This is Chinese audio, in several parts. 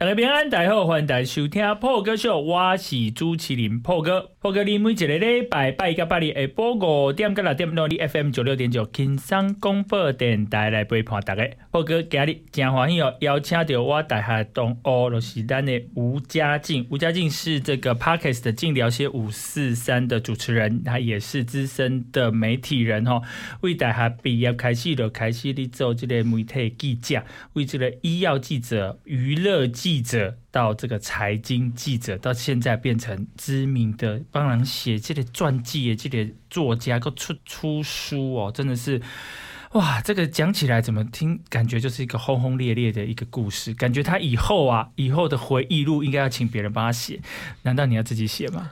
大家平安，大家好，欢迎大家收听破歌秀，我是主持人破哥。破哥，你每一个礼拜拜一个拜日下播五点到六点，努力 FM 九六点九轻松广播电台来陪伴大家。破哥今日真欢喜哦，邀请到我大学同学，就是咱的吴家静。吴家静是这个 Podcast 的晋聊些五四三的主持人，他也是资深的媒体人哦。为大学毕业开始就开始的做这个媒体记者，为这个医药记者、娱乐记。记者到这个财经记者，到现在变成知名的帮人写这个传记的这个作家，够出出书哦，真的是哇！这个讲起来怎么听，感觉就是一个轰轰烈烈的一个故事，感觉他以后啊，以后的回忆录应该要请别人帮他写，难道你要自己写吗？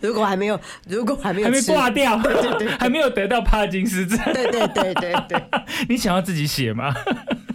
如果还没有，如果还没有 还没挂掉，对对对，还没有得到帕金斯症，对对对对对，你想要自己写吗？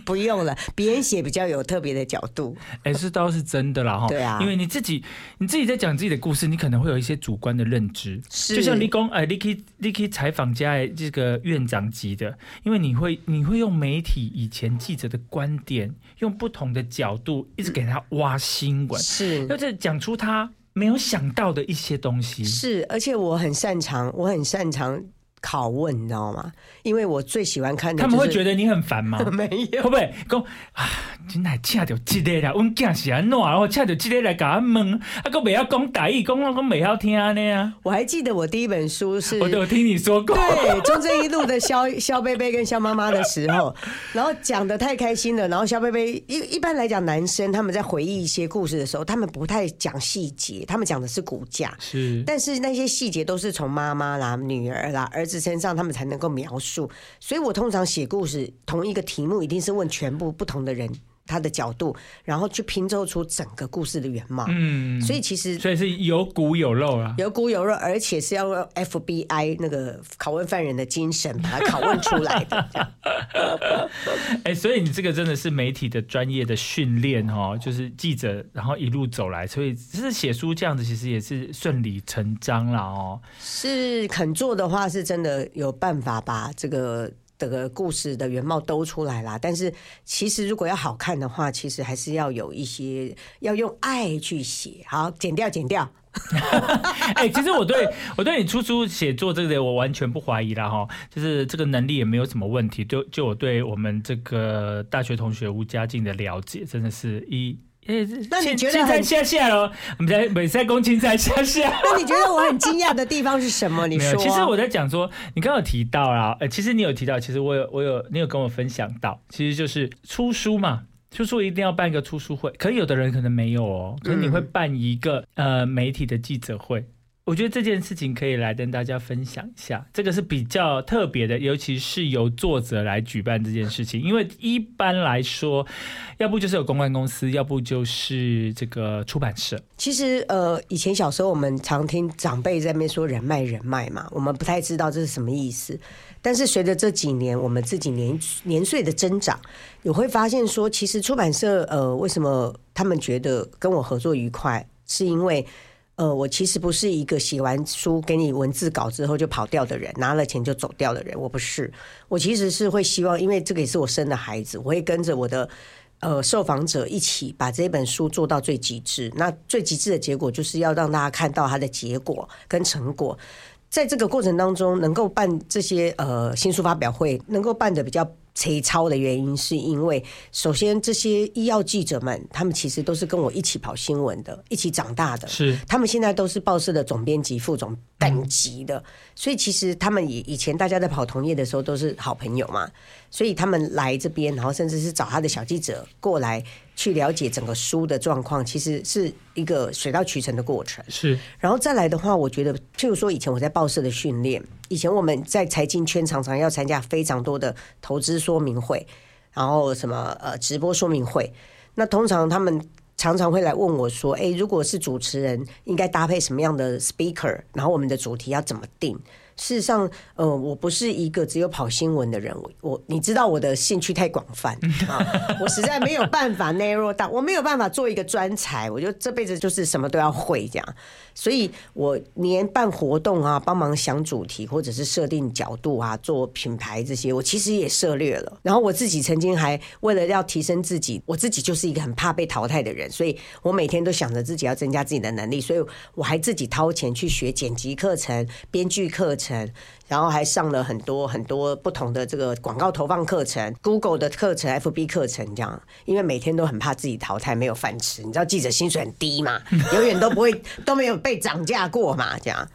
不用了，别人写比较有特别的角度。哎、欸，是倒是真的啦哈。对啊，因为你自己你自己在讲自己的故事，你可能会有一些主观的认知。是，就像你讲，哎，你可以你可以采访家的这个院长级的，因为你会你会用媒体以前记者的观点，用不同的角度一直给他挖新闻，是，就是讲出他没有想到的一些东西。是，而且我很擅长，我很擅长。拷问，你知道吗？因为我最喜欢看的、就是。他们会觉得你很烦吗？没有，会不会讲啊？今天请到这个啦，我们讲是安怎，然后请到这个来甲我问，啊，个不要讲台语，讲讲不好听呢啊。我还记得我第一本书是，我都有听你说过，对，中正一路的肖 肖贝贝跟肖妈妈的时候，然后讲的太开心了，然后肖贝贝一一般来讲，男生他们在回忆一些故事的时候，他们不太讲细节，他们讲的是骨架，是，但是那些细节都是从妈妈啦、女儿啦、儿子身上，他们才能够描述。所以我通常写故事，同一个题目一定是问全部不同的人。他的角度，然后去拼凑出整个故事的原貌。嗯，所以其实所以是有骨有肉啊，有骨有肉，而且是要用 FBI 那个拷问犯人的精神把它拷问出来的。哎、欸，所以你这个真的是媒体的专业的训练哦，就是记者，然后一路走来，所以其实写书这样子，其实也是顺理成章了哦。是肯做的话，是真的有办法把这个。这个故事的原貌都出来了，但是其实如果要好看的话，其实还是要有一些要用爱去写。好，剪掉，剪掉。哎、其实我对我对你出书写作这个，我完全不怀疑了哈，就是这个能力也没有什么问题。就就我对我们这个大学同学吴佳静的了解，真的是一。欸、那你觉得很下下喽？我们在每赛公斤在下下。那你觉得我很惊讶的地方是什么？你说，其实我在讲说，你刚刚有提到啦，呃，其实你有提到，其实我有，我有，你有跟我分享到，其实就是出书嘛，出书一定要办一个出书会，可有的人可能没有哦，可是你会办一个、嗯、呃媒体的记者会。我觉得这件事情可以来跟大家分享一下，这个是比较特别的，尤其是由作者来举办这件事情。因为一般来说，要不就是有公关公司，要不就是这个出版社。其实，呃，以前小时候我们常听长辈在那边说人脉人脉嘛，我们不太知道这是什么意思。但是随着这几年我们自己年年岁的增长，你会发现说，其实出版社，呃，为什么他们觉得跟我合作愉快，是因为。呃，我其实不是一个写完书给你文字稿之后就跑掉的人，拿了钱就走掉的人。我不是，我其实是会希望，因为这个也是我生的孩子，我会跟着我的呃受访者一起把这本书做到最极致。那最极致的结果就是要让大家看到它的结果跟成果。在这个过程当中，能够办这些呃新书发表会，能够办得比较。切操的原因是因为，首先这些医药记者们，他们其实都是跟我一起跑新闻的，一起长大的。是，他们现在都是报社的总编辑、副总等级的，所以其实他们以以前大家在跑同业的时候都是好朋友嘛，所以他们来这边，然后甚至是找他的小记者过来。去了解整个书的状况，其实是一个水到渠成的过程。是，然后再来的话，我觉得，譬如说，以前我在报社的训练，以前我们在财经圈常常要参加非常多的投资说明会，然后什么呃直播说明会。那通常他们常常会来问我说：“哎，如果是主持人，应该搭配什么样的 speaker？然后我们的主题要怎么定？”事实上，呃，我不是一个只有跑新闻的人。我你知道我的兴趣太广泛 啊，我实在没有办法 narrow down，我没有办法做一个专才。我就这辈子就是什么都要会这样，所以我连办活动啊，帮忙想主题或者是设定角度啊，做品牌这些，我其实也涉猎了。然后我自己曾经还为了要提升自己，我自己就是一个很怕被淘汰的人，所以我每天都想着自己要增加自己的能力，所以我还自己掏钱去学剪辑课程、编剧课程。10然后还上了很多很多不同的这个广告投放课程，Google 的课程、FB 课程这样，因为每天都很怕自己淘汰没有饭吃。你知道记者薪水很低嘛，永远都不会都没有被涨价过嘛，这样。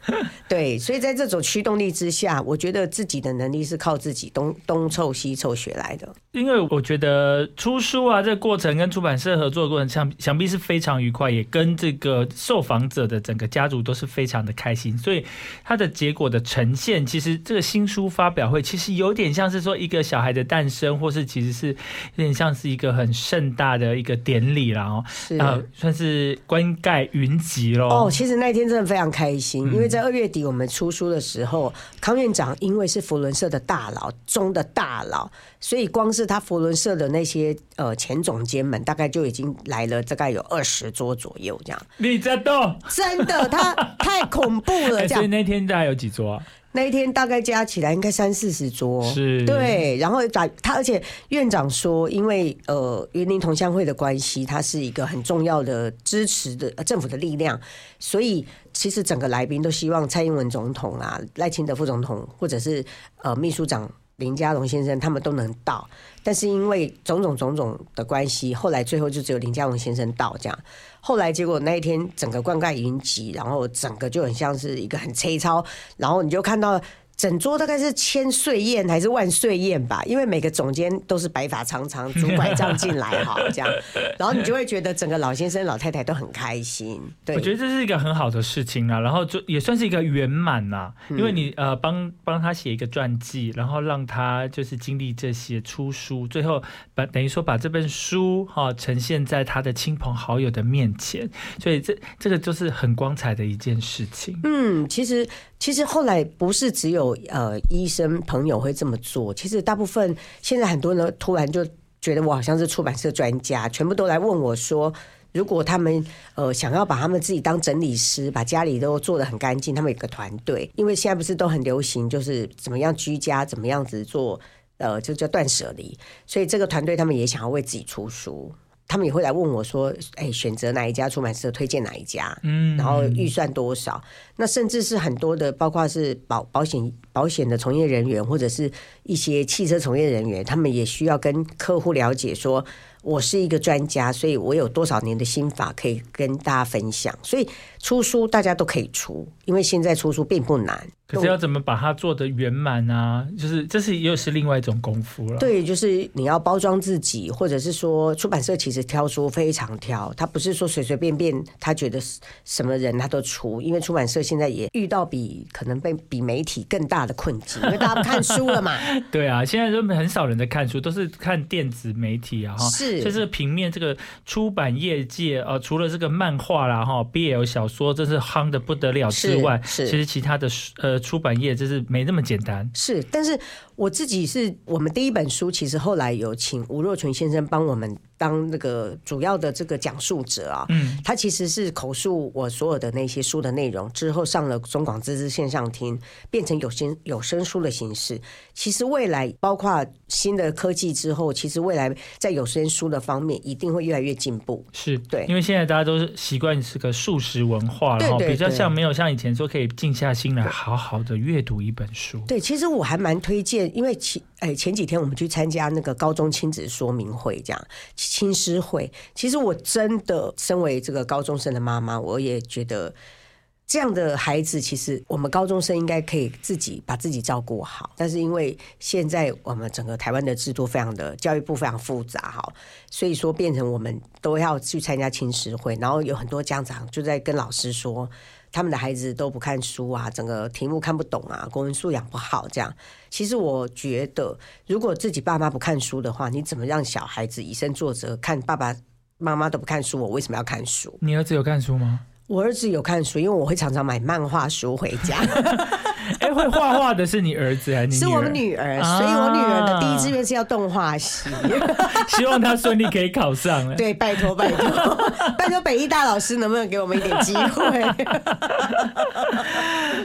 对，所以在这种驱动力之下，我觉得自己的能力是靠自己东东凑西凑学来的。因为我觉得出书啊，这个过程跟出版社合作的过程，想想必是非常愉快，也跟这个受访者的整个家族都是非常的开心，所以它的结果的呈现，其实。其实这个新书发表会其实有点像是说一个小孩的诞生，或是其实是有点像是一个很盛大的一个典礼啦，哦，呃，算是冠盖云集喽。哦，其实那天真的非常开心，因为在二月底我们出书的时候，嗯、康院长因为是佛伦社的大佬中的大佬，所以光是他佛伦社的那些呃前总监们，大概就已经来了，大概有二十桌左右这样。你在动？真的，他太恐怖了，这样。所以那天大概有几桌啊？那一天大概加起来应该三四十桌，是，对。然后打他，而且院长说，因为呃云林同乡会的关系，他是一个很重要的支持的政府的力量，所以其实整个来宾都希望蔡英文总统啊、赖清德副总统或者是呃秘书长林家龙先生他们都能到，但是因为种种种种的关系，后来最后就只有林家龙先生到这样。后来结果那一天整个灌溉云集，然后整个就很像是一个很粗糙，然后你就看到。整桌大概是千岁宴还是万岁宴吧，因为每个总监都是白发苍苍，拄拐杖进来哈，这样，然后你就会觉得整个老先生老太太都很开心。对，我觉得这是一个很好的事情啊，然后就也算是一个圆满呐，因为你呃帮帮他写一个传记，然后让他就是经历这些出书，最后把等于说把这本书哈呈现在他的亲朋好友的面前，所以这这个就是很光彩的一件事情。嗯，其实。其实后来不是只有呃医生朋友会这么做，其实大部分现在很多人突然就觉得我好像是出版社专家，全部都来问我说，如果他们呃想要把他们自己当整理师，把家里都做得很干净，他们有个团队，因为现在不是都很流行，就是怎么样居家，怎么样子做，呃，就叫断舍离，所以这个团队他们也想要为自己出书。他们也会来问我说：“哎，选择哪一家出版社，推荐哪一家？嗯，然后预算多少？那甚至是很多的，包括是保保险保险的从业人员，或者是一些汽车从业人员，他们也需要跟客户了解说。”我是一个专家，所以我有多少年的心法可以跟大家分享。所以出书大家都可以出，因为现在出书并不难。可是要怎么把它做的圆满啊？就是这是又是另外一种功夫了。对，就是你要包装自己，或者是说出版社其实挑书非常挑，他不是说随随便便他觉得什么人他都出，因为出版社现在也遇到比可能被比媒体更大的困境，因为大家不看书了嘛。对啊，现在都很少人在看书，都是看电子媒体啊。哈，是。就是平面这个出版业界啊，除了这个漫画啦哈，BL 小说这是夯的不得了之外，是，是其实其他的呃出版业就是没那么简单。是，但是我自己是我们第一本书，其实后来有请吴若权先生帮我们。当那个主要的这个讲述者啊，嗯，他其实是口述我所有的那些书的内容，之后上了中广自治线上听，变成有声有声书的形式。其实未来包括新的科技之后，其实未来在有声书的方面一定会越来越进步。是对，因为现在大家都是习惯是个素食文化，然后比较像没有像以前说可以静下心来好好的阅读一本书。对，其实我还蛮推荐，因为其。哎，前几天我们去参加那个高中亲子说明会，这样亲师会。其实我真的身为这个高中生的妈妈，我也觉得这样的孩子，其实我们高中生应该可以自己把自己照顾好。但是因为现在我们整个台湾的制度非常的教育部非常复杂哈，所以说变成我们都要去参加亲师会，然后有很多家长就在跟老师说。他们的孩子都不看书啊，整个题目看不懂啊，国文素养不好，这样。其实我觉得，如果自己爸妈不看书的话，你怎么让小孩子以身作则？看爸爸妈妈都不看书，我为什么要看书？你儿子有看书吗？我儿子有看书，因为我会常常买漫画书回家。哎、哎，会画画的是你儿子还是你？是我们女儿，啊、所以我女儿的第一志愿是要动画系，希望她顺利可以考上。对，拜托拜托 拜托北艺大老师能不能给我们一点机会？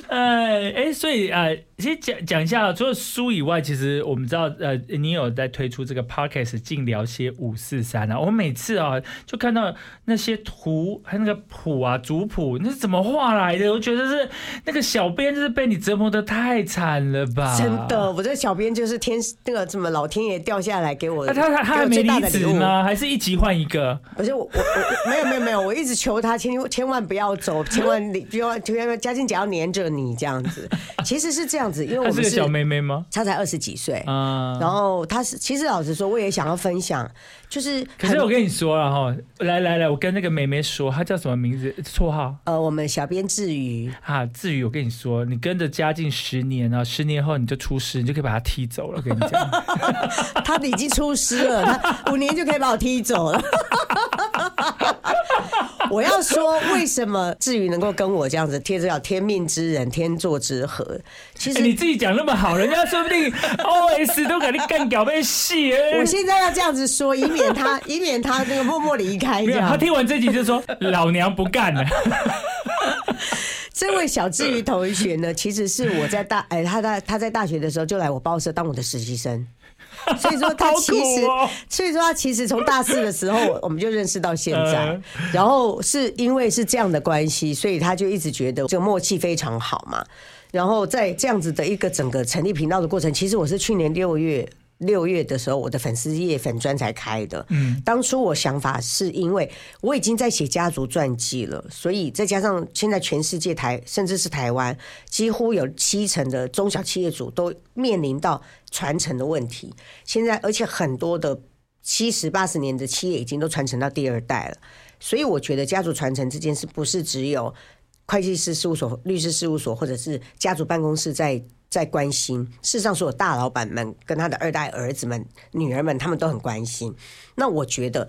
哎哎，所以啊。呃其实讲讲一下，除了书以外，其实我们知道，呃，你有在推出这个 podcast 晋聊些五四三啊。我每次啊，就看到那些图，还有那个谱啊，族谱，那是怎么画来的？我觉得是那个小编就是被你折磨得太惨了吧？真的，我这小编就是天那个什么老天爷掉下来给我的。他他他还没离职吗？还是一集换一个？不是我我我没有没有没有，我一直求他千千万不要走，千万你不要千万嘉靖姐要黏着你这样子。其实是这样子。因为我们是，小妹妹吗？她才二十几岁，啊，然后她是，其实老实说，我也想要分享，就是，可是我跟你说了哈，来来来，我跟那个妹妹说，她叫什么名字？绰号？呃，我们小编志宇啊，志宇，我跟你说，你跟着嘉靖十年啊，十年后你就出师，你就可以把他踢走了。我跟你讲，他已经出师了，他五年就可以把我踢走了。我要说，为什么至于能够跟我这样子贴着叫天命之人，天作之合？其实、欸、你自己讲那么好，人家说不定 OS 都给你干掉被戏。我现在要这样子说，以免他，以免他那个默默离开。没有，他听完这集就说：“老娘不干了。”这位小志宇同学呢，其实是我在大哎，他在他在大学的时候就来我报社当我的实习生。所以说他其实，哦、所以说他其实从大四的时候我们就认识到现在，然后是因为是这样的关系，所以他就一直觉得这个默契非常好嘛。然后在这样子的一个整个成立频道的过程，其实我是去年六月。六月的时候，我的粉丝页粉专才开的。嗯，当初我想法是因为我已经在写家族传记了，所以再加上现在全世界台甚至是台湾，几乎有七成的中小企业主都面临到传承的问题。现在而且很多的七十八十年的企业已经都传承到第二代了，所以我觉得家族传承这件事不是只有会计师事务所、律师事务所或者是家族办公室在。在关心，事实上，所有大老板们跟他的二代儿子们、女儿们，他们都很关心。那我觉得，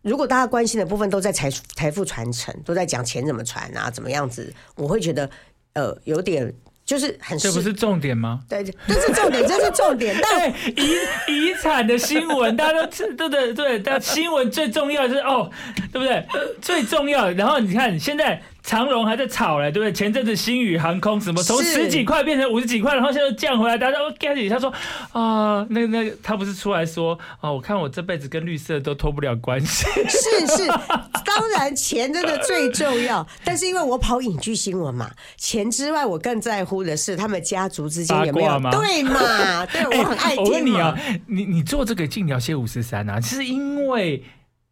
如果大家关心的部分都在财财富传承，都在讲钱怎么传啊，怎么样子，我会觉得，呃，有点就是很。这不是重点吗？对，这是重点，这是重点。但遗遗产的新闻，大家都对对对，但新闻最重要的是哦，对不对？最重要。然后你看现在。长荣还在炒嘞，对不对？前阵子星宇航空什么从十几块变成五十几块，然后现在又降回来。大家说开始他说啊，那那他不是出来说啊，我看我这辈子跟绿色都脱不了关系。是是，当然钱真的最重要，但是因为我跑影剧新闻嘛，钱之外我更在乎的是他们家族之间有没有对嘛？对，我很爱听、欸。我问你啊，你你做这个晋聊些五十三啊，是因为。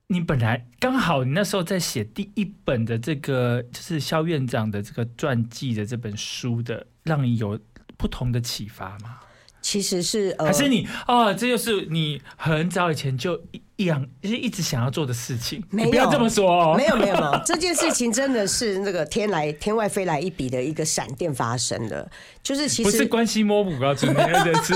你本来刚好，你那时候在写第一本的这个，就是肖院长的这个传记的这本书的，让你有不同的启发吗？其实是，呃、还是你哦，这就是你很早以前就一样，就是一直想要做的事情。没有，不要这么说哦，没有没有没有，这件事情真的是那个天来天外飞来一笔的一个闪电发生的，就是其实不是关系摸不告诉你的是。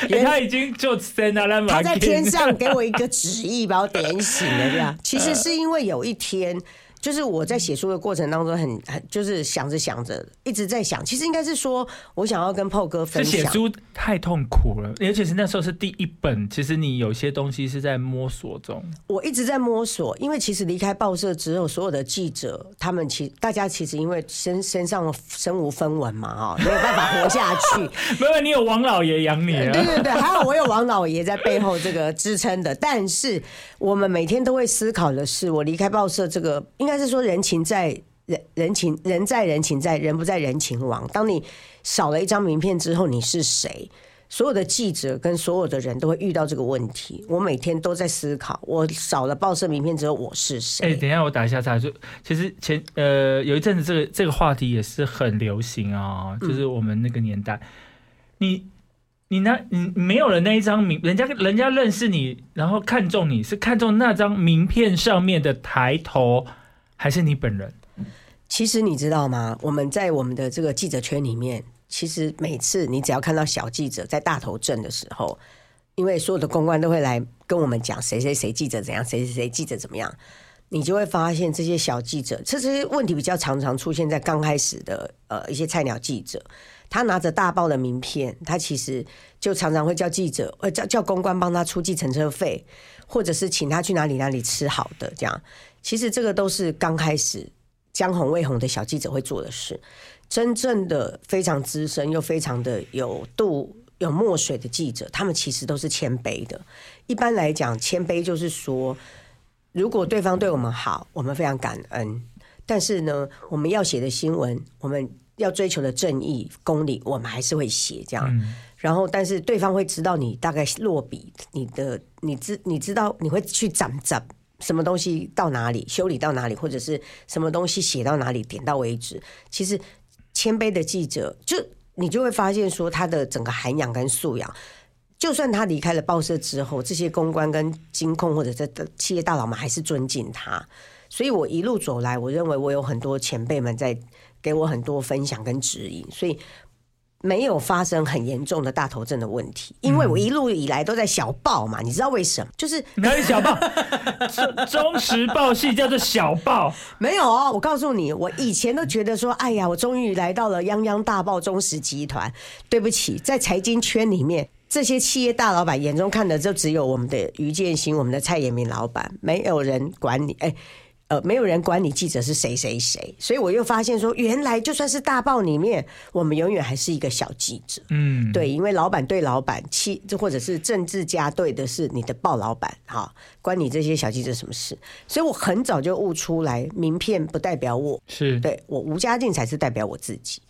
欸、他已经就在那了，他在天上给我一个旨意，把我点醒了，这样。其实是因为有一天。就是我在写书的过程当中很，很很就是想着想着，一直在想。其实应该是说，我想要跟 PO 哥分享。写书太痛苦了，尤其是那时候是第一本。其实你有些东西是在摸索中。我一直在摸索，因为其实离开报社之后，所有的记者他们其大家其实因为身身上身无分文嘛，啊，没有办法活下去。没有，你有王老爷养你啊。对对对，还好我有王老爷在背后这个支撑的。但是我们每天都会思考的是，我离开报社这个。应该是说人情在人人情人在人情在人不在人情亡。当你少了一张名片之后，你是谁？所有的记者跟所有的人都会遇到这个问题。我每天都在思考，我少了报社名片之后，我是谁？哎、欸，等一下，我打一下岔。就其实前呃有一阵子，这个这个话题也是很流行啊、哦，就是我们那个年代，嗯、你你那你没有了那一张名，人家人家认识你，然后看中你是看中那张名片上面的抬头。还是你本人？其实你知道吗？我们在我们的这个记者圈里面，其实每次你只要看到小记者在大头阵的时候，因为所有的公关都会来跟我们讲谁谁谁记者怎样，谁谁谁记者怎么样。你就会发现这些小记者，这这些问题比较常常出现在刚开始的呃一些菜鸟记者，他拿着大报的名片，他其实就常常会叫记者，呃叫叫公关帮他出计程车费，或者是请他去哪里哪里吃好的这样。其实这个都是刚开始江红未红的小记者会做的事。真正的非常资深又非常的有度有墨水的记者，他们其实都是谦卑的。一般来讲，谦卑就是说，如果对方对我们好，我们非常感恩。但是呢，我们要写的新闻，我们要追求的正义、公理，我们还是会写这样。嗯、然后，但是对方会知道你大概落笔，你的你知你知道你会去斩斩什么东西到哪里，修理到哪里，或者是什么东西写到哪里，点到为止。其实。谦卑的记者，就你就会发现说，他的整个涵养跟素养，就算他离开了报社之后，这些公关跟金控或者这的企业大佬们还是尊敬他。所以我一路走来，我认为我有很多前辈们在给我很多分享跟指引，所以。没有发生很严重的大头症的问题，因为我一路以来都在小报嘛，你知道为什么？就是哪里小报？中时报系叫做小报？没有哦，我告诉你，我以前都觉得说，哎呀，我终于来到了泱泱大报中时集团。对不起，在财经圈里面，这些企业大老板眼中看的就只有我们的余建新、我们的蔡衍明老板，没有人管你。哎。呃，没有人管你记者是谁谁谁，所以我又发现说，原来就算是大报里面，我们永远还是一个小记者。嗯，对，因为老板对老板，气或者是政治家对的是你的报老板，哈，关你这些小记者什么事？所以我很早就悟出来，名片不代表我，是对我吴家静才是代表我自己。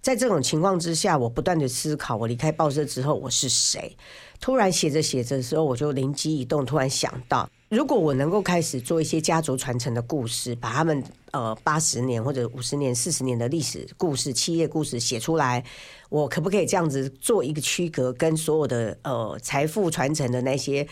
在这种情况之下，我不断的思考，我离开报社之后我是谁？突然写着写着的时候，我就灵机一动，突然想到。如果我能够开始做一些家族传承的故事，把他们呃八十年或者五十年、四十年的历史故事、企业故事写出来，我可不可以这样子做一个区隔，跟所有的呃财富传承的那些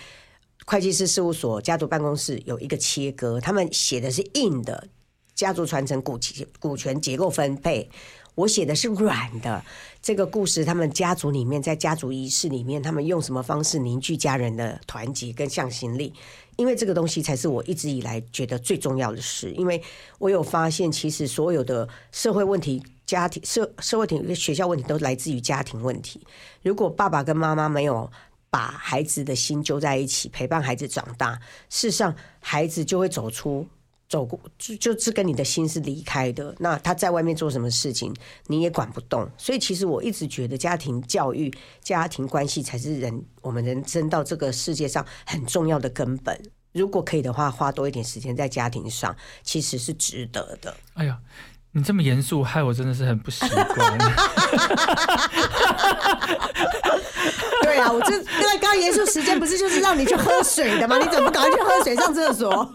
会计师事务所、家族办公室有一个切割？他们写的是硬的家族传承股股权结构分配。我写的是软的这个故事，他们家族里面在家族仪式里面，他们用什么方式凝聚家人的团结跟向心力？因为这个东西才是我一直以来觉得最重要的事。因为我有发现，其实所有的社会问题、家庭社社会问题、学校问题都来自于家庭问题。如果爸爸跟妈妈没有把孩子的心揪在一起，陪伴孩子长大，事实上孩子就会走出。走过就就是跟你的心是离开的，那他在外面做什么事情你也管不动，所以其实我一直觉得家庭教育、家庭关系才是人我们人生到这个世界上很重要的根本。如果可以的话，花多一点时间在家庭上，其实是值得的。哎呀，你这么严肃，害我真的是很不习惯。对啊，我这因为刚刚严肃时间不是就是让你去喝水的吗？你怎么不赶快去喝水上厕所？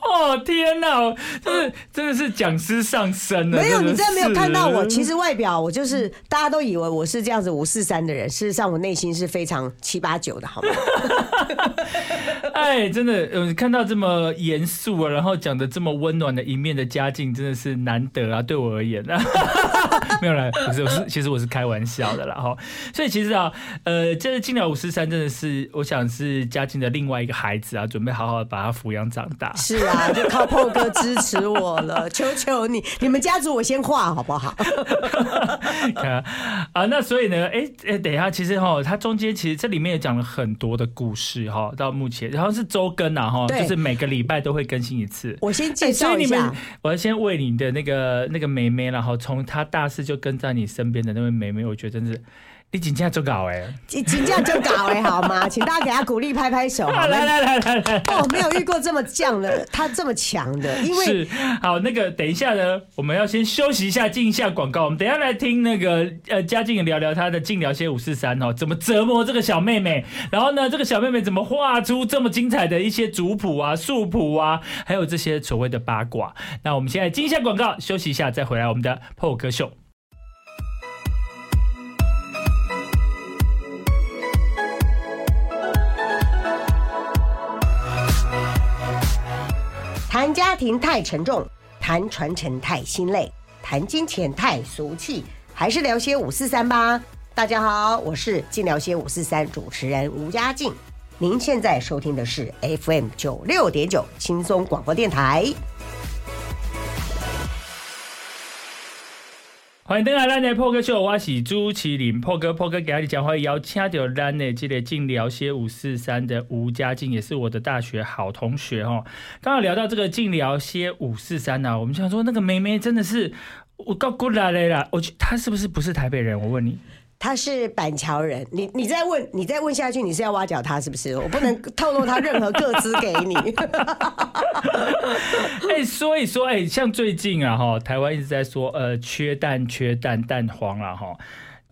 哦天哪，真的真的是讲师上身了。没有，你真的没有看到我。其实外表我就是大家都以为我是这样子五四三的人，事实上我内心是非常七八九的，好吗？哎，真的，嗯，看到这么严肃啊，然后讲的这么温暖的一面的家境，真的是难得啊，对我而言啊。没有啦，不是，我是其实我是开玩笑的啦哈。所以其实啊，呃，这个晋聊五十三真的是，我想是嘉靖的另外一个孩子啊，准备好好的把他抚养长大。是啊，就靠 PO 哥支持我了，求求你，你们家族我先画好不好？啊啊，那所以呢，哎哎，等一下，其实哈，它中间其实这里面也讲了很多的故事哈，到目前然后是周更啊哈，就是每个礼拜都会更新一次。我先介绍一下，你们我要先为你的那个那个妹妹，然后从她大四就跟在你身边的那位妹妹，我觉得真是。你请假就搞哎，请请假就搞哎，好吗？请大家给他鼓励，拍拍手。来来来来来，哦，没有遇过这么犟的，他这么强的，因为是好那个，等一下呢，我们要先休息一下，进一下广告。我们等一下来听那个呃，嘉靖聊聊他的静聊些五四三哦，怎么折磨这个小妹妹，然后呢，这个小妹妹怎么画出这么精彩的一些族谱啊、素谱啊，还有这些所谓的八卦。那我们现在进一下广告，休息一下，再回来我们的 PO 哥秀。家庭太沉重，谈传承太心累，谈金钱太俗气，还是聊些五四三吧。大家好，我是尽聊些五四三主持人吴佳静。您现在收听的是 FM 九六点九轻松广播电台。欢迎登来咱的破哥秀，我是朱麒麟破哥。破哥给你讲话，要请到咱的这个静聊些五四三的吴佳静，也是我的大学好同学哦。刚刚聊到这个静聊些五四三呢，我们想说那个妹妹真的是我够过来的啦，我去她是不是不是台北人？我问你。他是板桥人，你你再问，你再问下去，你是要挖角他是不是？我不能透露他任何个资给你。哎、欸，所以说，哎、像最近啊，哈，台湾一直在说，呃，缺蛋，缺蛋，蛋黄了，哈。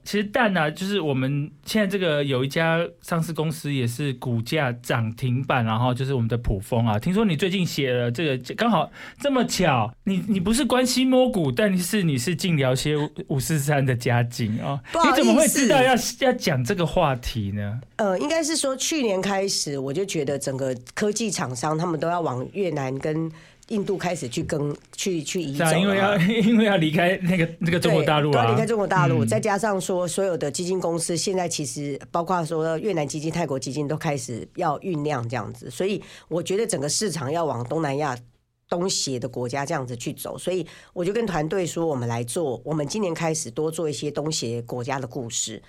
其实蛋呢、啊，就是我们现在这个有一家上市公司也是股价涨停板，然后就是我们的普丰啊。听说你最近写了这个，刚好这么巧，你你不是关心摸股，但是你是晋聊些五四三的家境啊。你怎么会知道要要讲这个话题呢？呃，应该是说去年开始，我就觉得整个科技厂商他们都要往越南跟。印度开始去跟去去移走，因为要 因为要离开那个那个中国大陆啊，离开中国大陆，再加上说所有的基金公司现在其实包括说越南基金、泰国基金都开始要酝酿这样子，所以我觉得整个市场要往东南亚、东协的国家这样子去走，所以我就跟团队说，我们来做，我们今年开始多做一些东协国家的故事，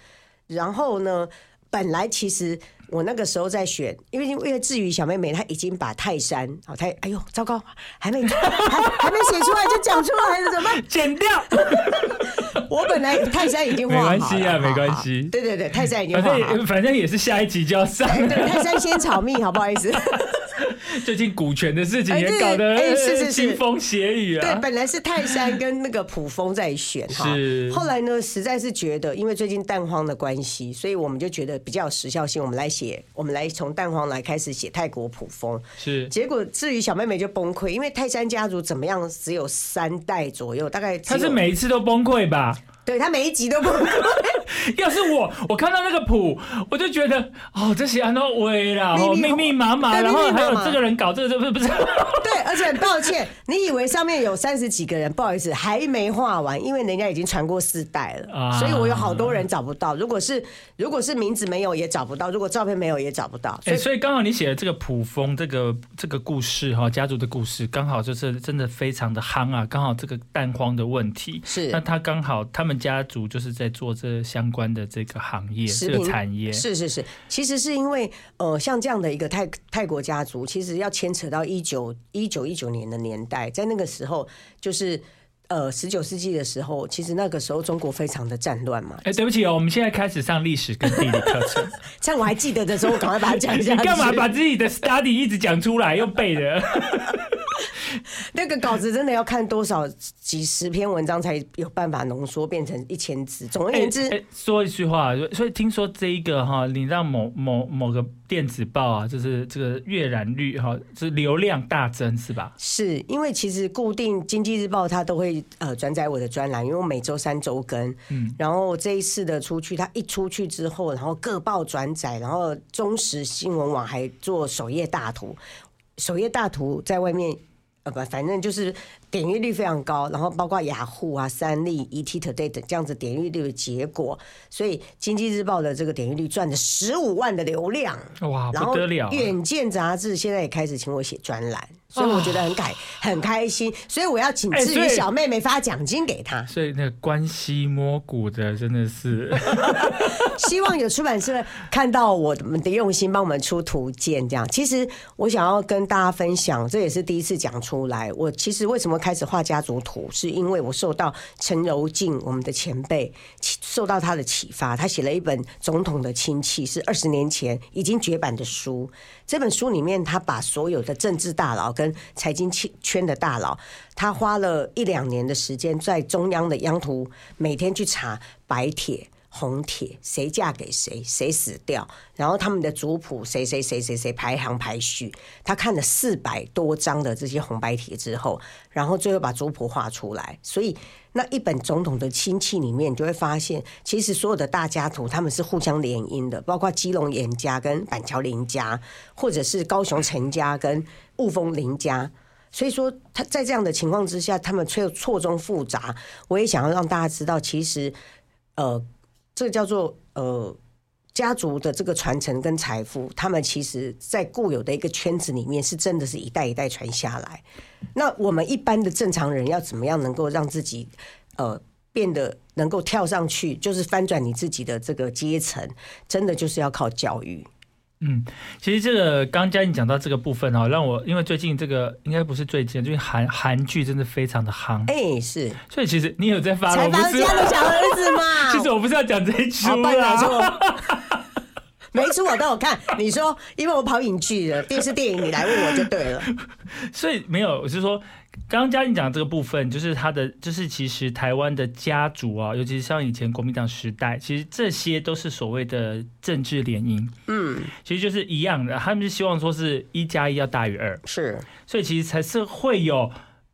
然后呢，本来其实。我那个时候在选，因为因为至于小妹妹，她已经把泰山，哦，她哎呦，糟糕，还没还还没写出来就讲出来了，怎么办？剪掉。我本来泰山已经画好了，没关系啊，没关系。对对对，泰山已经画好了，反正反正也是下一集就要上。对，对，泰山先炒蜜，好不好意思？最近股权的事情也搞得哎，是是风血雨啊。对，本来是泰山跟那个普丰在选哈，是。后来呢，实在是觉得因为最近蛋荒的关系，所以我们就觉得比较有时效性，我们来写，我们来从蛋荒来开始写泰国普丰。是。结果至于小妹妹就崩溃，因为泰山家族怎么样，只有三代左右，大概他是每一次都崩溃吧？对，他每一集都崩溃。要是我，我看到那个谱，我就觉得哦，这些安都威啦，哦，密密麻麻，然后还有这个人搞这个，这不是不是？对，而且很抱歉，你以为上面有三十几个人，不好意思，还没画完，因为人家已经传过四代了，啊、所以我有好多人找不到。如果是如果是名字没有也找不到，如果照片没有也找不到。所以、欸、所以刚好你写的这个谱风这个这个故事哈，家族的故事，刚好就是真的非常的夯啊，刚好这个蛋荒的问题是，那他刚好他们家族就是在做这相关的这个。行业这个产业是是是，其实是因为呃，像这样的一个泰泰国家族，其实要牵扯到一九一九一九年的年代，在那个时候，就是呃十九世纪的时候，其实那个时候中国非常的战乱嘛。哎，对不起哦，我们现在开始上历史跟地理课程，像我还记得的时候，我赶快把它讲一下。你干嘛把自己的 study 一直讲出来又背的？那个稿子真的要看多少几十篇文章才有办法浓缩变成一千字。总而言之，欸欸，说一句话，所以听说这一个哈，你让某某某个电子报啊，就是这个阅览率哈，是流量大增是吧？是因为其实固定经济日报它都会呃转载我的专栏，因为我每周三周更，嗯，然后这一次的出去，它一出去之后，然后各报转载，然后中时新闻网还做首页大图，首页大图在外面。呃不，反正就是点阅率非常高，然后包括雅虎啊、三立、ETtoday 等这样子点阅率的结果，所以经济日报的这个点阅率赚了十五万的流量，哇，不得了！然后远见杂志现在也开始请我写专栏。所以我觉得很开很开心，所以我要请至于小妹妹发奖金给她。所以那个关系摸骨的真的是，希望有出版社看到我们的用心，帮我们出图鉴这样。其实我想要跟大家分享，这也是第一次讲出来。我其实为什么开始画家族图，是因为我受到陈柔静我们的前辈受到他的启发，他写了一本《总统的亲戚》，是二十年前已经绝版的书。这本书里面，他把所有的政治大佬跟财经圈的大佬，他花了一两年的时间，在中央的央图每天去查白铁。红帖谁嫁给谁，谁死掉，然后他们的族谱谁谁谁谁谁排行排序，他看了四百多张的这些红白帖之后，然后最后把族谱画出来。所以那一本总统的亲戚里面，你就会发现，其实所有的大家族他们是互相联姻的，包括基隆严家跟板桥林家，或者是高雄陈家跟雾峰林家。所以说他在这样的情况之下，他们却错综复杂。我也想要让大家知道，其实呃。这叫做呃家族的这个传承跟财富，他们其实在固有的一个圈子里面，是真的是一代一代传下来。那我们一般的正常人要怎么样能够让自己呃变得能够跳上去，就是翻转你自己的这个阶层，真的就是要靠教育。嗯，其实这个刚嘉颖讲到这个部分哦，让我因为最近这个应该不是最近，最近韩韩剧真的非常的夯。哎、欸，是，所以其实你有在发，采访家的小儿子嘛？其实我不是要讲这一出啊，每一出我都有看。你说，因为我跑影剧的电视电影，你来问我就对了。所以没有，我是说。刚刚嘉玲讲的这个部分，就是他的，就是其实台湾的家族啊，尤其是像以前国民党时代，其实这些都是所谓的政治联姻。嗯，其实就是一样的，他们是希望说是一加一要大于二，是，所以其实才是会有，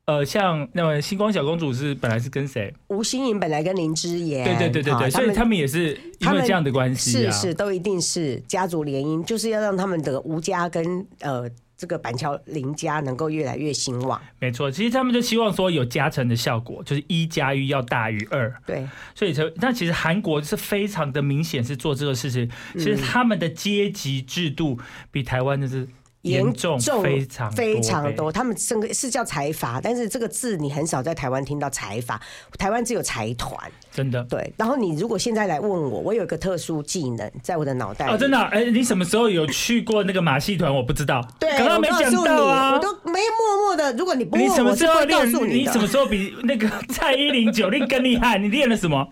呃，像那么星光小公主是本来是跟谁？吴心颖本来跟林之言，对对对对对，所以他们也是因为这样的关系，是是都一定是家族联姻，就是要让他们的吴家跟呃。这个板桥林家能够越来越兴旺，没错。其实他们就希望说有加成的效果，就是一加一要大于二。对，所以才，那其实韩国是非常的明显是做这个事情。其实他们的阶级制度比台湾的是。严重非常非常多，他们是叫财阀，但是这个字你很少在台湾听到财阀，台湾只有财团，真的对。然后你如果现在来问我，我有一个特殊技能在我的脑袋哦，真的，哎，你什么时候有去过那个马戏团？我不知道，对，刚刚没讲到啊，我都没默默的。如果你不问我，我就会告诉你，你什么时候比那个蔡依林、九令更厉害？你练了什么？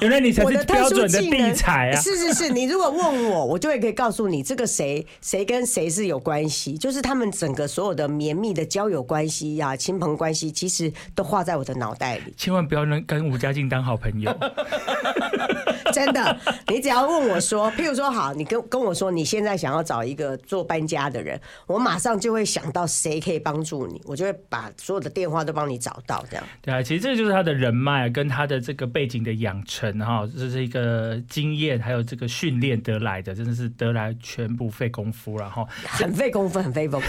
原来你才是标准的地才啊！是是是，你如果问我，我就会可以告诉你，这个谁谁跟谁是有关系。就是他们整个所有的绵密的交友关系呀、亲朋关系，其实都画在我的脑袋里。千万不要能跟吴家靖当好朋友，真的。你只要问我说，譬如说，好，你跟跟我说，你现在想要找一个做搬家的人，我马上就会想到谁可以帮助你，我就会把所有的电话都帮你找到。这样对啊，其实这就是他的人脉跟他的这个背景的养成哈，这是一个经验，还有这个训练得来的，真的是得来全不费功夫，然后很费功夫。很费功夫，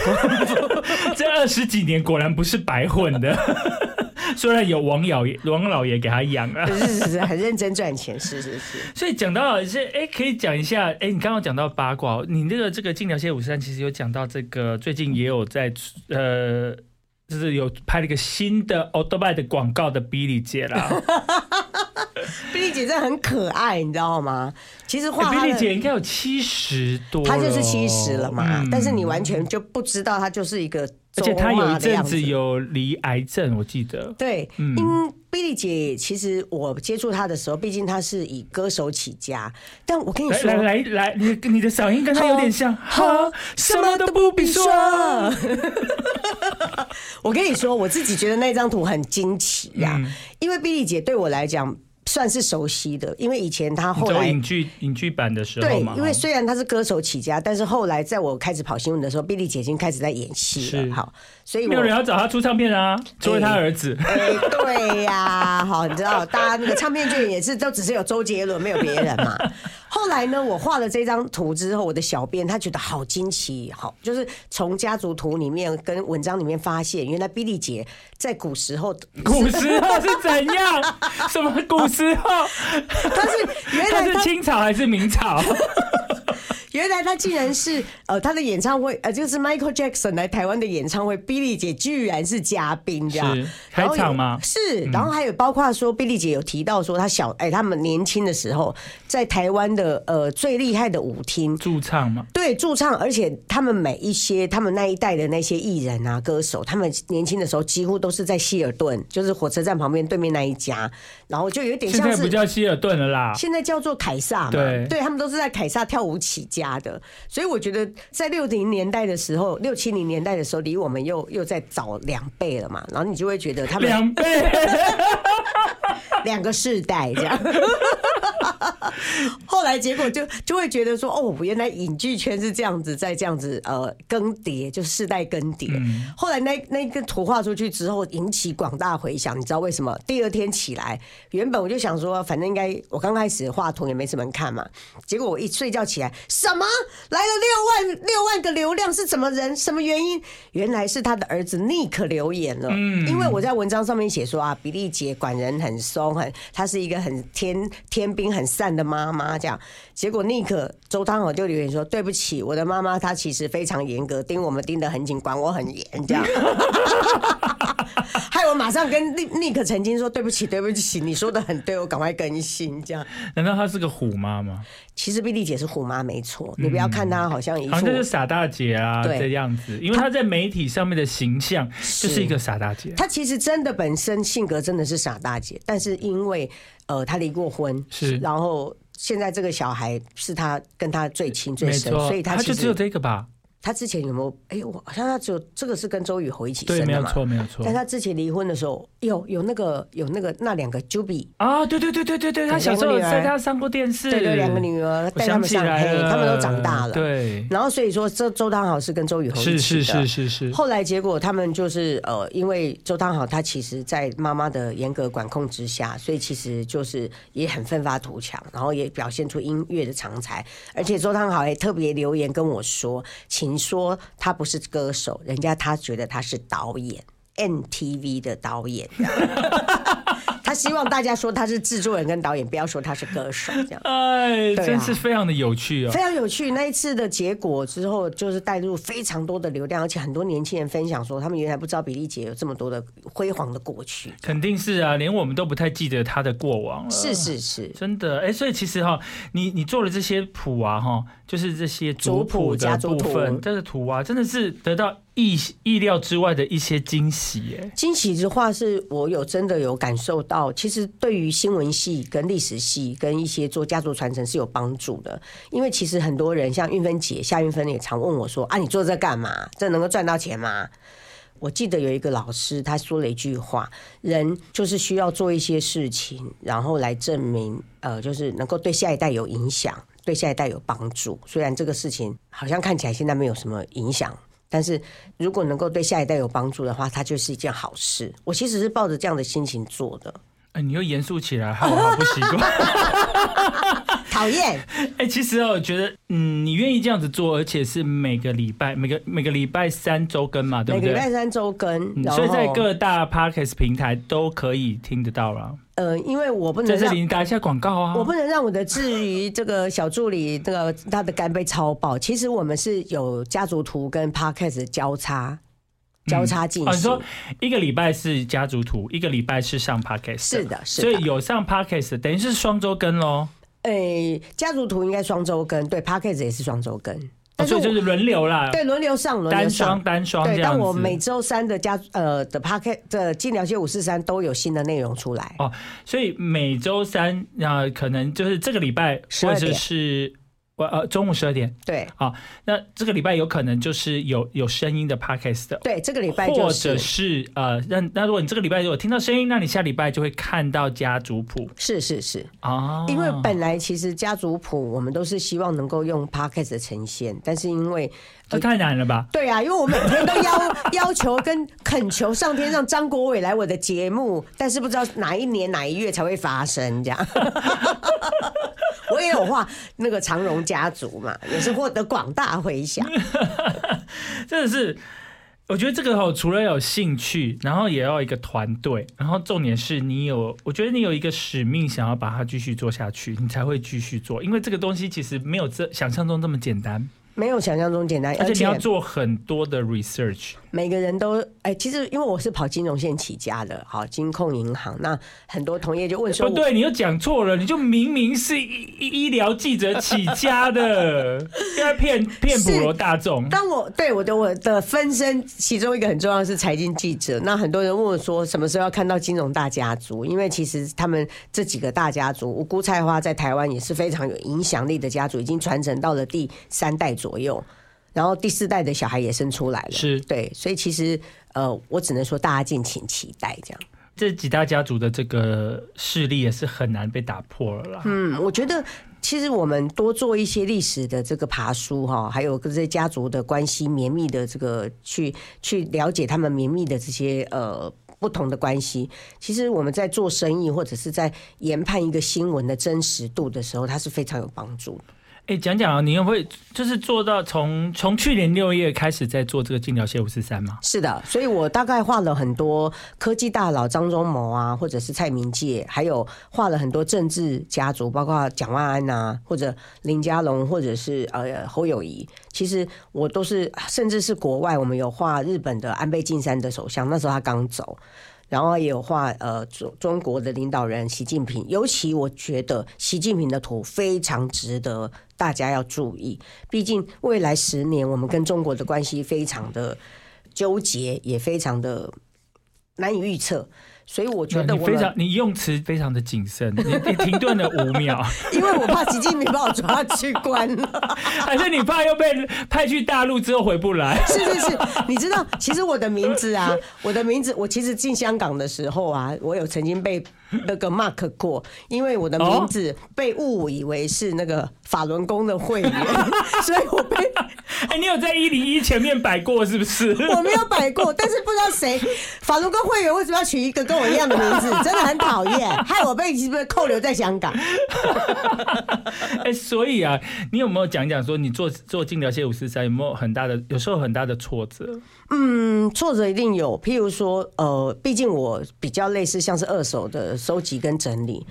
这二十几年果然不是白混的。虽然有王老爷、王老爷给他养啊，是是是，很认真赚钱，是是是。所以讲到是，哎，可以讲一下，哎，你刚刚讲到八卦，你那个这个《晋聊街五十三》其实有讲到这个，最近也有在呃，就是有拍了一个新的欧多拜的广告的 Billy 姐啦。比利姐真的很可爱，你知道吗？其实画比利姐应该有七十多，她就是七十了嘛。嗯、但是你完全就不知道，她就是一个，而且他有一阵子有离癌症，我记得。对，嗯，因比利姐其实我接触她的时候，毕竟她是以歌手起家，但我跟你说，来来来，你你的嗓音跟她有点像，哈，什么都不必说。我跟你说，我自己觉得那张图很惊奇呀，嗯、因为比利姐对我来讲。算是熟悉的，因为以前他后来影剧影剧版的时候，对，因为虽然他是歌手起家，但是后来在我开始跑新闻的时候，比利姐已经开始在演戏了。好，所以没有人要找他出唱片啊，作为他儿子。哎，对呀，好，你知道，大家那个唱片剧也是都只是有周杰伦，没有别人嘛。后来呢，我画了这张图之后，我的小编他觉得好惊奇，好，就是从家族图里面跟文章里面发现，原来比利姐在古时候，古时候是怎样？什么古时候？他是原来他是清朝还是明朝？原来他竟然是 呃，他的演唱会呃，就是 Michael Jackson 来台湾的演唱会，比利姐居然是嘉宾，这样。开场吗？是，然后还有包括说，比利姐有提到说，他小哎，他们年轻的时候在台湾的呃最厉害的舞厅。驻唱嘛，对，驻唱，而且他们每一些他们那一代的那些艺人啊歌手，他们年轻的时候几乎都是在希尔顿，就是火车站旁边对面那一家，然后就有点像是现在不叫希尔顿了啦，现在叫做凯撒嘛，对，对他们都是在凯撒跳舞起家。的，所以我觉得在六零年代的时候，六七零年代的时候，离我们又又在早两倍了嘛，然后你就会觉得他们两倍，两个世代这样。后来结果就就会觉得说，哦，原来影剧圈是这样子，在这样子呃更迭，就世代更迭。嗯、后来那那个图画出去之后，引起广大回响。你知道为什么？第二天起来，原本我就想说，反正应该我刚开始画图也没什么人看嘛。结果我一睡觉起来，什么来了六万六万个流量是什么人？什么原因？原来是他的儿子 Nick 留言了。嗯，因为我在文章上面写说啊，比利姐管人很松，很他是一个很天天兵很。散的妈妈这样。结果尼克周汤豪就留言说：“对不起，我的妈妈她其实非常严格，盯我们盯得很紧，管我很严这样。”害我马上跟尼尼克曾经说：“对不起，对不起，你说的很对，我赶快更新这样。”难道她是个虎妈吗？其实碧丽姐是虎妈没错，你不要看她好像一副好像就是傻大姐啊对这样子，因为她在媒体上面的形象就是一个傻大姐。她其实真的本身性格真的是傻大姐，但是因为呃他离过婚，是然后现在这个小孩是他跟他最亲最深，所以他其实她就只有这个吧。他之前有没有？哎、欸，我好像他只有这个是跟周雨侯一起生对，的没有错，没有错。但他之前离婚的时候，有有那个有那个那两个 Juby 啊，对对对对对对，他小时候在他上过电视，对对，两个女儿带他们上黑，他们都长大了。对，然后所以说，这周汤豪是跟周雨侯一起的，是是是是是。后来结果他们就是呃，因为周汤豪他其实在妈妈的严格管控之下，所以其实就是也很奋发图强，然后也表现出音乐的长才。而且周汤豪也特别留言跟我说，请说他。他不是歌手，人家他觉得他是导演，NTV 的导演。他希望大家说他是制作人跟导演，不要说他是歌手，这样。哎，真是非常的有趣哦，非常有趣。那一次的结果之后，就是带入非常多的流量，而且很多年轻人分享说，他们原来不知道比利姐有这么多的辉煌的过去。肯定是啊，连我们都不太记得她的过往了。是是是，真的。哎，所以其实哈，你你做了这些谱啊，哈，就是这些族谱的部分，这个图啊，真的是得到。意意料之外的一些惊喜，耶！惊喜的话是我有真的有感受到，其实对于新闻系、跟历史系、跟一些做家族传承是有帮助的。因为其实很多人像韵芬姐、夏韵芬也常问我说：“啊，你做这干嘛？这能够赚到钱吗？”我记得有一个老师他说了一句话：“人就是需要做一些事情，然后来证明，呃，就是能够对下一代有影响，对下一代有帮助。虽然这个事情好像看起来现在没有什么影响。”但是如果能够对下一代有帮助的话，它就是一件好事。我其实是抱着这样的心情做的。哎，你又严肃起来，害我好不习惯。讨厌。哎，其实我觉得，嗯，你愿意这样子做，而且是每个礼拜、每个每个礼拜三周更嘛，对不对？每个礼拜三周更，嗯，所以在各大 Podcast 平台都可以听得到了。呃，因为我不能在这里打一下广告啊，我不能让我的至于这个小助理这个他的肝被超爆。其实我们是有家族图跟 Podcast 交叉。交叉进行，嗯哦、你说一个礼拜是家族图，一个礼拜是上 podcast，是的，是的，所以有上 podcast，等于是双周更喽。诶、欸，家族图应该双周更，对 p a c k a g e 也是双周更，哦，所以就是轮流啦，对，轮流上，轮流上单双单双对。但我每周三的家呃的 p a c k e t 的金聊些五四三都有新的内容出来哦，所以每周三啊，可能就是这个礼拜或者是。呃，中午十二点，对，好，那这个礼拜有可能就是有有声音的 podcast 的，对，这个礼拜、就是、或者是呃，那那如果你这个礼拜如果听到声音，那你下礼拜就会看到家族谱，是是是啊，因为本来其实家族谱我们都是希望能够用 podcast 的呈现，但是因为这太难了吧？对啊，因为我每天都要要求跟恳求上天让张国伟来我的节目，但是不知道哪一年哪一月才会发生这样。我也有画那个长荣家族嘛，也是获得广大回响。真的是，我觉得这个哦，除了有兴趣，然后也要一个团队，然后重点是你有，我觉得你有一个使命，想要把它继续做下去，你才会继续做。因为这个东西其实没有这想象中这么简单。没有想象中简单，而且你要做很多的 research。每个人都哎，其实因为我是跑金融线起家的，好金控银行，那很多同业就问说，不对，你又讲错了，你就明明是医医疗记者起家的，应该骗骗普罗大众。当我对我的我的分身，其中一个很重要的是财经记者，那很多人问我说，什么时候要看到金融大家族？因为其实他们这几个大家族，我估菜花在台湾也是非常有影响力的家族，已经传承到了第三代左右。然后第四代的小孩也生出来了，是对，所以其实呃，我只能说大家敬请期待这样。这几大家族的这个势力也是很难被打破了啦。嗯，我觉得其实我们多做一些历史的这个爬书哈，还有跟这些家族的关系绵密的这个去去了解他们绵密的这些呃不同的关系。其实我们在做生意或者是在研判一个新闻的真实度的时候，它是非常有帮助的。哎，讲讲啊，你又会就是做到从从去年六月开始在做这个晋聊些五四三吗？是的，所以我大概画了很多科技大佬张忠谋啊，或者是蔡明介，还有画了很多政治家族，包括蒋万安啊，或者林佳龙，或者是呃侯友谊。其实我都是，甚至是国外，我们有画日本的安倍晋三的首相，那时候他刚走。然后也有画呃中中国的领导人习近平，尤其我觉得习近平的图非常值得大家要注意。毕竟未来十年我们跟中国的关系非常的纠结，也非常的难以预测。所以我觉得我非常，你用词非常的谨慎，你你停顿了五秒，因为我怕习近平把我抓去关了，还是你怕又被派去大陆之后回不来？是是是，你知道，其实我的名字啊，我的名字，我其实进香港的时候啊，我有曾经被那个 mark 过，因为我的名字被误以为是那个法轮功的会员，所以我被。哎，你有在一零一前面摆过是不是？我没有摆过，但是不知道谁法轮功会员为什么要取一个跟我一样的名字，真的很讨厌，害我被是不是扣留在香港？哎，所以啊，你有没有讲讲说你做做晋聊些五四三有没有很大的，有时候很大的挫折？嗯，挫折一定有，譬如说，呃，毕竟我比较类似像是二手的收集跟整理。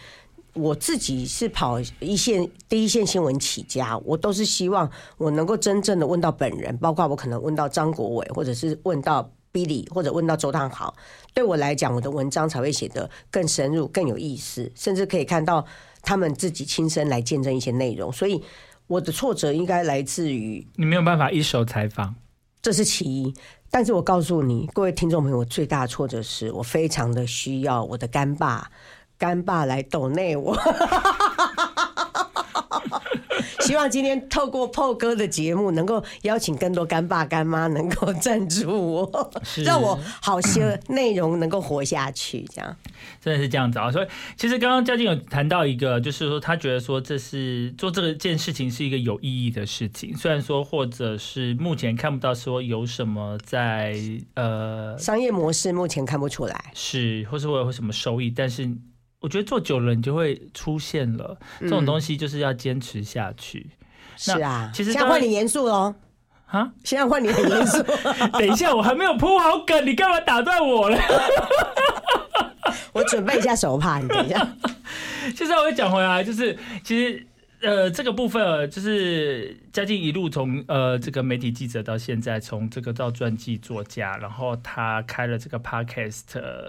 我自己是跑一线第一线新闻起家，我都是希望我能够真正的问到本人，包括我可能问到张国伟，或者是问到 Billy，或者问到周汤豪。对我来讲，我的文章才会写得更深入、更有意思，甚至可以看到他们自己亲身来见证一些内容。所以我的挫折应该来自于你没有办法一手采访，这是其一。但是我告诉你，各位听众朋友，我最大的挫折是我非常的需要我的干爸。干爸来抖内我，希望今天透过 PO 哥的节目，能够邀请更多干爸干妈能够赞助我，让我好些内容能够活下去。这样真的是这样子啊！所以其实刚刚嘉靖有谈到一个，就是说他觉得说这是做这个件事情是一个有意义的事情，虽然说或者是目前看不到说有什么在呃商业模式目前看不出来，是或是会有什么收益，但是。我觉得做久了，你就会出现了这种东西，就是要坚持下去。嗯、是啊，其实现在换你严肃喽啊！现在换你很严肃。等一下，我还没有铺好梗，你干嘛打断我了？我准备一下手帕，你等一下。现在我会讲回来，就是其实。呃，这个部分就是嘉靖一路从呃这个媒体记者到现在，从这个到传记作家，然后他开了这个 podcast，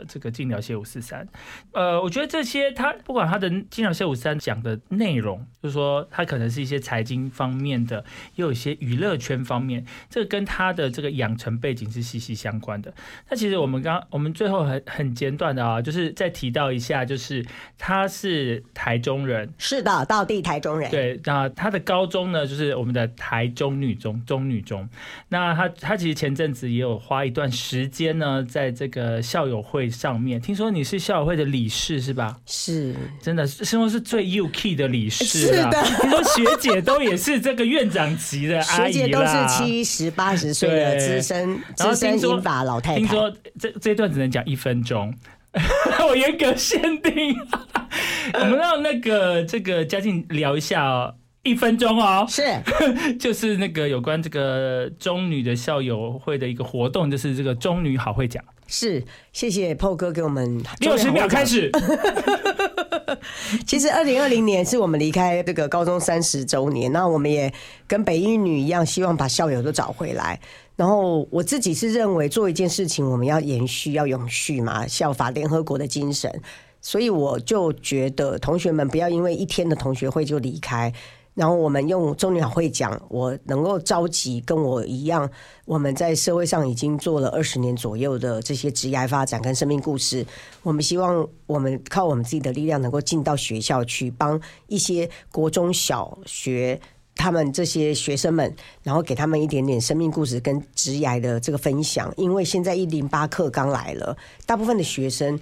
这个晋聊些五四三。呃，我觉得这些他不管他的晋聊些五四三讲的内容，就是说他可能是一些财经方面的，也有一些娱乐圈方面，这个跟他的这个养成背景是息息相关的。那其实我们刚我们最后很很简短的啊，就是再提到一下，就是他是台中人，是的，道地台中人。对，那他的高中呢，就是我们的台中女中中女中。那她她其实前阵子也有花一段时间呢，在这个校友会上面。听说你是校友会的理事是吧？是，真的，听说是最 U K 的理事。是的，听说学姐都也是这个院长级的 阿姨，学姐都是七十八十岁的资深资深英法老太太。听说这这一段只能讲一分钟，我严格限定。我们让那个这个嘉靖聊一下哦，一分钟哦，是，就是那个有关这个中女的校友会的一个活动，就是这个中女好会奖。是，谢谢 PO 哥给我们六十秒开始。其实二零二零年是我们离开这个高中三十周年，那我们也跟北一女一样，希望把校友都找回来。然后我自己是认为做一件事情，我们要延续，要永续嘛，效法联合国的精神。所以我就觉得同学们不要因为一天的同学会就离开，然后我们用中女好会讲，我能够召集跟我一样，我们在社会上已经做了二十年左右的这些职业发展跟生命故事，我们希望我们靠我们自己的力量能够进到学校去，帮一些国中小学他们这些学生们，然后给他们一点点生命故事跟职业的这个分享，因为现在一零八课刚来了，大部分的学生。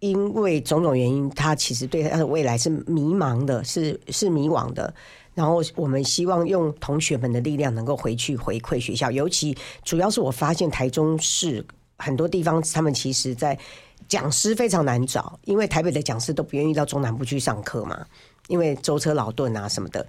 因为种种原因，他其实对他的未来是迷茫的，是是迷惘的。然后我们希望用同学们的力量，能够回去回馈学校。尤其主要是我发现台中市很多地方，他们其实在讲师非常难找，因为台北的讲师都不愿意到中南部去上课嘛，因为舟车劳顿啊什么的。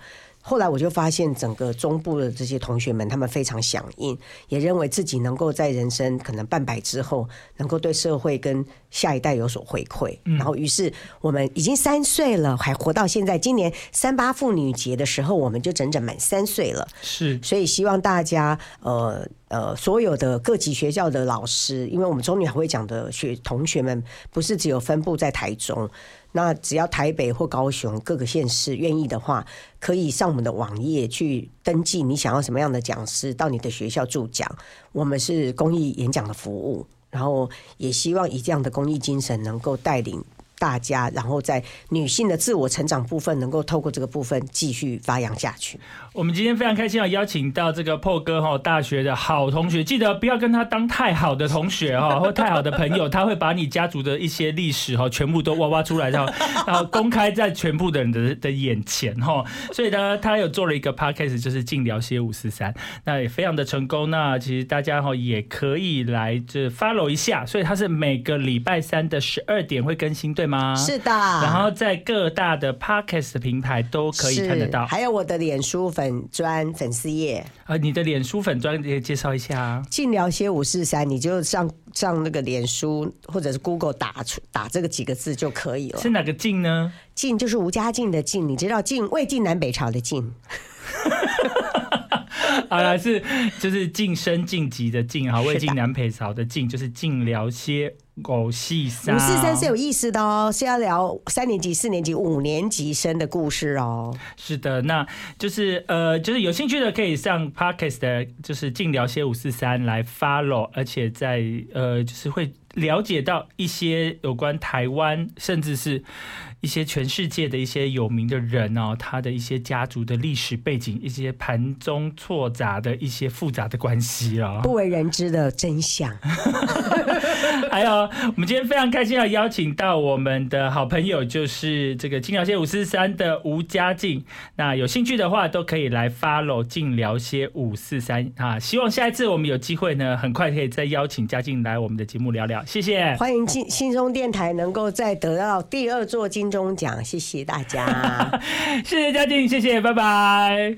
后来我就发现，整个中部的这些同学们，他们非常响应，也认为自己能够在人生可能半百之后，能够对社会跟下一代有所回馈。然后，于是我们已经三岁了，还活到现在。今年三八妇女节的时候，我们就整整满三岁了。是，所以希望大家，呃呃，所有的各级学校的老师，因为我们中女还会讲的学同学们，不是只有分布在台中。那只要台北或高雄各个县市愿意的话，可以上我们的网页去登记，你想要什么样的讲师到你的学校助讲。我们是公益演讲的服务，然后也希望以这样的公益精神能够带领。大家，然后在女性的自我成长部分，能够透过这个部分继续发扬下去。我们今天非常开心啊邀请到这个 Paul 哥哈，大学的好同学，记得不要跟他当太好的同学哈，或太好的朋友，他会把你家族的一些历史哈，全部都挖挖出来，然后然后公开在全部的人的的眼前哈。所以呢，他有做了一个 podcast，就是静聊些五四三，那也非常的成功。那其实大家哈也可以来这 follow 一下。所以他是每个礼拜三的十二点会更新，对吗？是的，然后在各大的 podcast 平台都可以看得到，还有我的脸书粉专粉丝页啊，你的脸书粉专也介绍一下啊。晋聊些五四三，你就上上那个脸书或者是 Google 打出打这个几个字就可以了。是哪个进呢？进就是吴家进的进，你知道晋魏晋南北朝的晋。好了，是就是晋升晋级的晋哈，魏晋南北朝的晋就是晋聊些。五四三，五四三是有意思的哦，是要聊三年级、四年级、五年级生的故事哦。是的，那就是呃，就是有兴趣的可以上 parkest 的，就是晋聊些五四三来 follow，而且在呃，就是会了解到一些有关台湾，甚至是。一些全世界的一些有名的人哦，他的一些家族的历史背景，一些盘中错杂的一些复杂的关系啊，不为人知的真相。还有，我们今天非常开心要邀请到我们的好朋友，就是这个晋聊些五四三的吴家静。那有兴趣的话，都可以来 follow 静聊些五四三啊。希望下一次我们有机会呢，很快可以再邀请家静来我们的节目聊聊。谢谢，欢迎新新中电台能够再得到第二座金钟奖，谢谢大家，谢谢嘉靖，谢谢，拜拜。